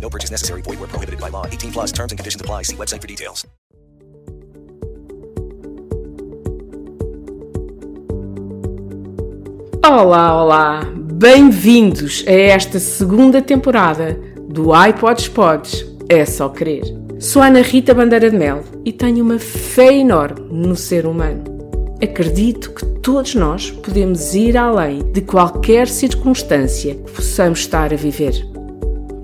No purchase necessary. Void where prohibited by law. 18 plus terms and conditions apply. See website for details. Olá, olá! Bem-vindos a esta segunda temporada do iPods Pods É Só Querer. Sou Ana Rita Bandeira de Mel e tenho uma fé enorme no ser humano. Acredito que todos nós podemos ir além de qualquer circunstância que possamos estar a viver.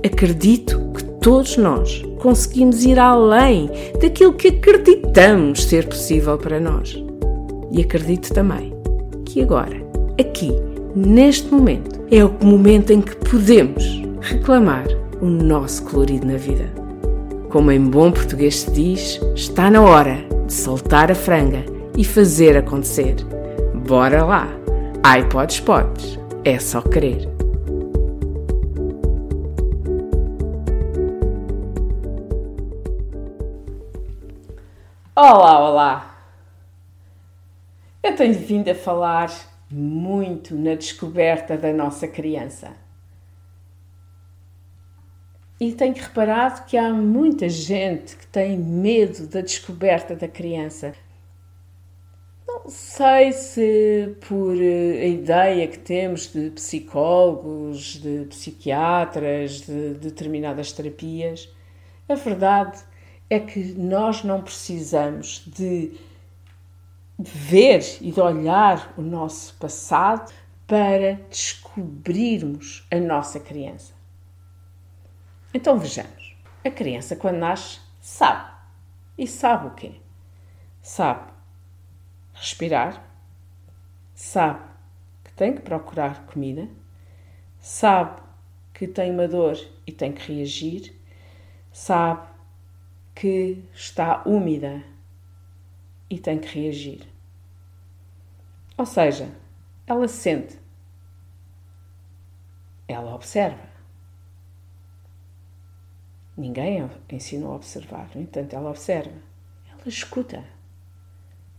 Acredito que todos nós conseguimos ir além daquilo que acreditamos ser possível para nós. E acredito também que agora, aqui, neste momento, é o momento em que podemos reclamar o nosso colorido na vida. Como em bom português se diz, está na hora de soltar a franga e fazer acontecer. Bora lá! iPods podes, é só querer. Olá, olá! Eu tenho vindo a falar muito na descoberta da nossa criança. E tenho reparado que há muita gente que tem medo da descoberta da criança. Não sei se por a ideia que temos de psicólogos, de psiquiatras, de determinadas terapias, a verdade é que nós não precisamos de ver e de olhar o nosso passado para descobrirmos a nossa criança. Então vejamos. A criança, quando nasce, sabe. E sabe o quê? Sabe respirar, sabe que tem que procurar comida, sabe que tem uma dor e tem que reagir, sabe que está úmida e tem que reagir. Ou seja, ela sente, ela observa. Ninguém ensinou a observar, no entanto, ela observa, ela escuta.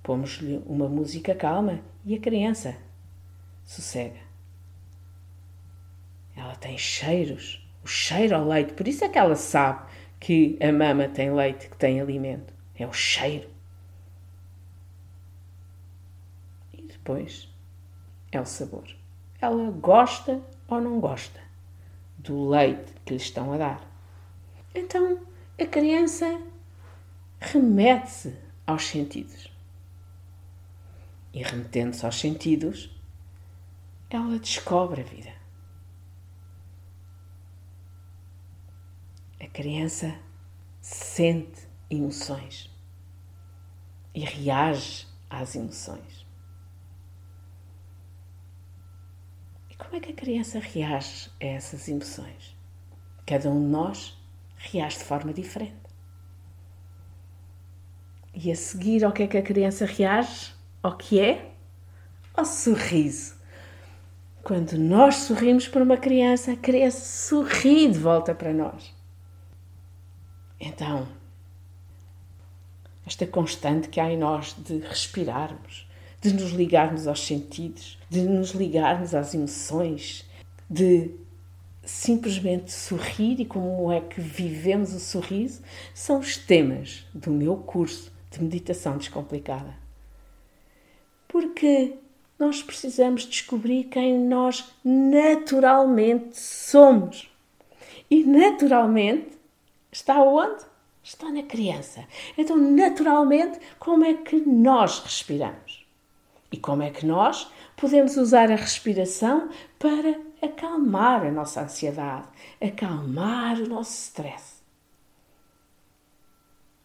Pomos-lhe uma música calma e a criança sossega. Ela tem cheiros, o cheiro ao leite, por isso é que ela sabe que a mama tem leite, que tem alimento. É o cheiro. E depois é o sabor. Ela gosta ou não gosta do leite que lhe estão a dar. Então a criança remete-se aos sentidos. E remetendo-se aos sentidos, ela descobre a vida. Criança sente emoções e reage às emoções. E como é que a criança reage a essas emoções? Cada um de nós reage de forma diferente. E a seguir, ao que é que a criança reage? Ao que é? Ao sorriso. Quando nós sorrimos para uma criança, a criança sorri de volta para nós. Então, esta constante que há em nós de respirarmos, de nos ligarmos aos sentidos, de nos ligarmos às emoções, de simplesmente sorrir e como é que vivemos o sorriso, são os temas do meu curso de meditação descomplicada. Porque nós precisamos descobrir quem nós naturalmente somos. E naturalmente está onde? Está na criança. Então, naturalmente, como é que nós respiramos? E como é que nós podemos usar a respiração para acalmar a nossa ansiedade, acalmar o nosso stress?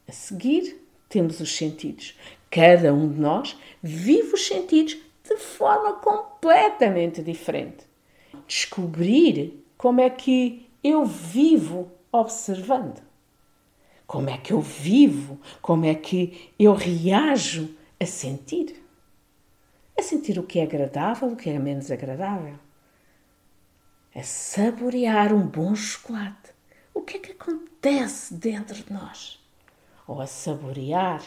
A seguir, temos os sentidos. Cada um de nós vive os sentidos de forma completamente diferente. Descobrir como é que eu vivo observando. Como é que eu vivo? Como é que eu reajo a sentir? A sentir o que é agradável, o que é menos agradável. A saborear um bom chocolate. O que é que acontece dentro de nós? Ou a saborear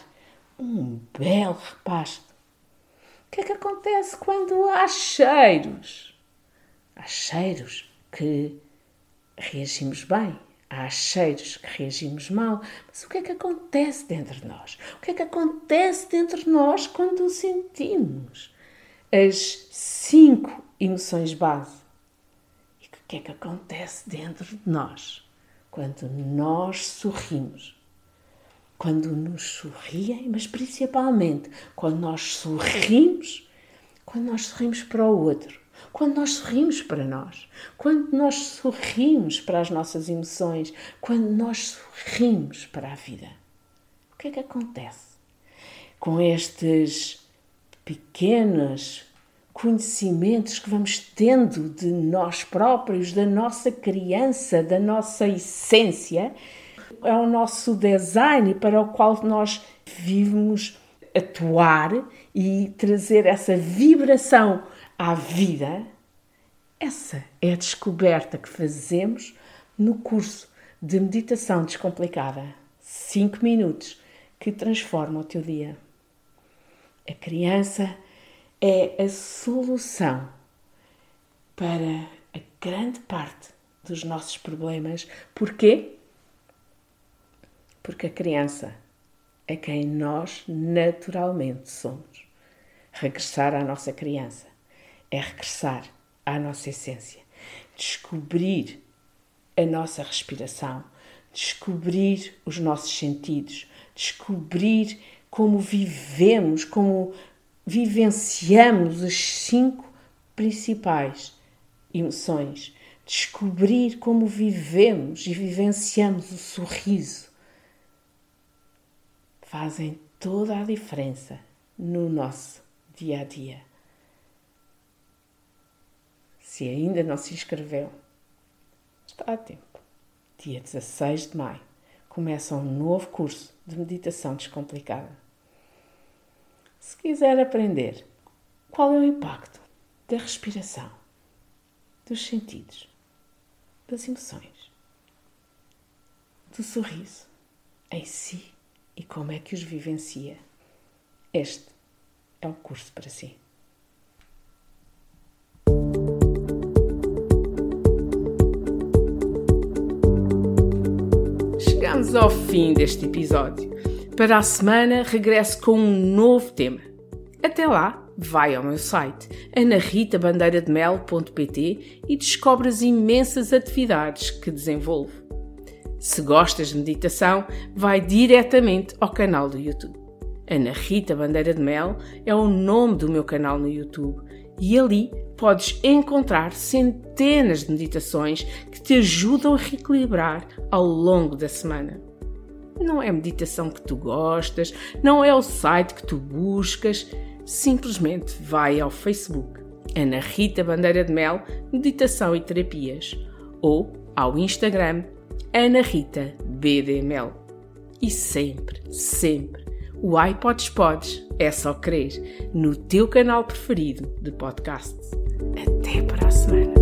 um belo repasto. O que é que acontece quando há cheiros? Há cheiros que reagimos bem, há cheiros que reagimos mal, mas o que é que acontece dentro de nós? O que é que acontece dentro de nós quando sentimos as cinco emoções base? E o que é que acontece dentro de nós quando nós sorrimos? Quando nos sorriem, mas principalmente quando nós sorrimos, quando nós sorrimos para o outro quando nós sorrimos para nós, quando nós sorrimos para as nossas emoções, quando nós sorrimos para a vida. O que é que acontece? Com estes pequenos conhecimentos que vamos tendo de nós próprios, da nossa criança, da nossa essência, é o nosso design para o qual nós vivemos atuar e trazer essa vibração à vida, essa é a descoberta que fazemos no curso de meditação descomplicada. 5 minutos que transforma o teu dia. A criança é a solução para a grande parte dos nossos problemas. Porquê? Porque a criança é quem nós naturalmente somos. Regressar à nossa criança é regressar à nossa essência, descobrir a nossa respiração, descobrir os nossos sentidos, descobrir como vivemos, como vivenciamos as cinco principais emoções, descobrir como vivemos e vivenciamos o sorriso, fazem toda a diferença no nosso dia a dia. Se ainda não se inscreveu, está a tempo. Dia 16 de maio começa um novo curso de meditação descomplicada. Se quiser aprender qual é o impacto da respiração, dos sentidos, das emoções, do sorriso em si e como é que os vivencia, este é o curso para si. Chegamos ao fim deste episódio. Para a semana, regresso com um novo tema. Até lá, vai ao meu site anaritabandeira-de-mel.pt e descobre as imensas atividades que desenvolvo. Se gostas de meditação, vai diretamente ao canal do YouTube. Ana Rita Bandeira de Mel é o nome do meu canal no YouTube e ali podes encontrar centenas de meditações que te ajudam a reequilibrar ao longo da semana. Não é a meditação que tu gostas, não é o site que tu buscas, simplesmente vai ao Facebook Ana Rita Bandeira de Mel Meditação e Terapias ou ao Instagram Ana Rita BDML. E sempre, sempre, o iPods Pods é só crer no teu canal preferido de podcasts. Até para a semana.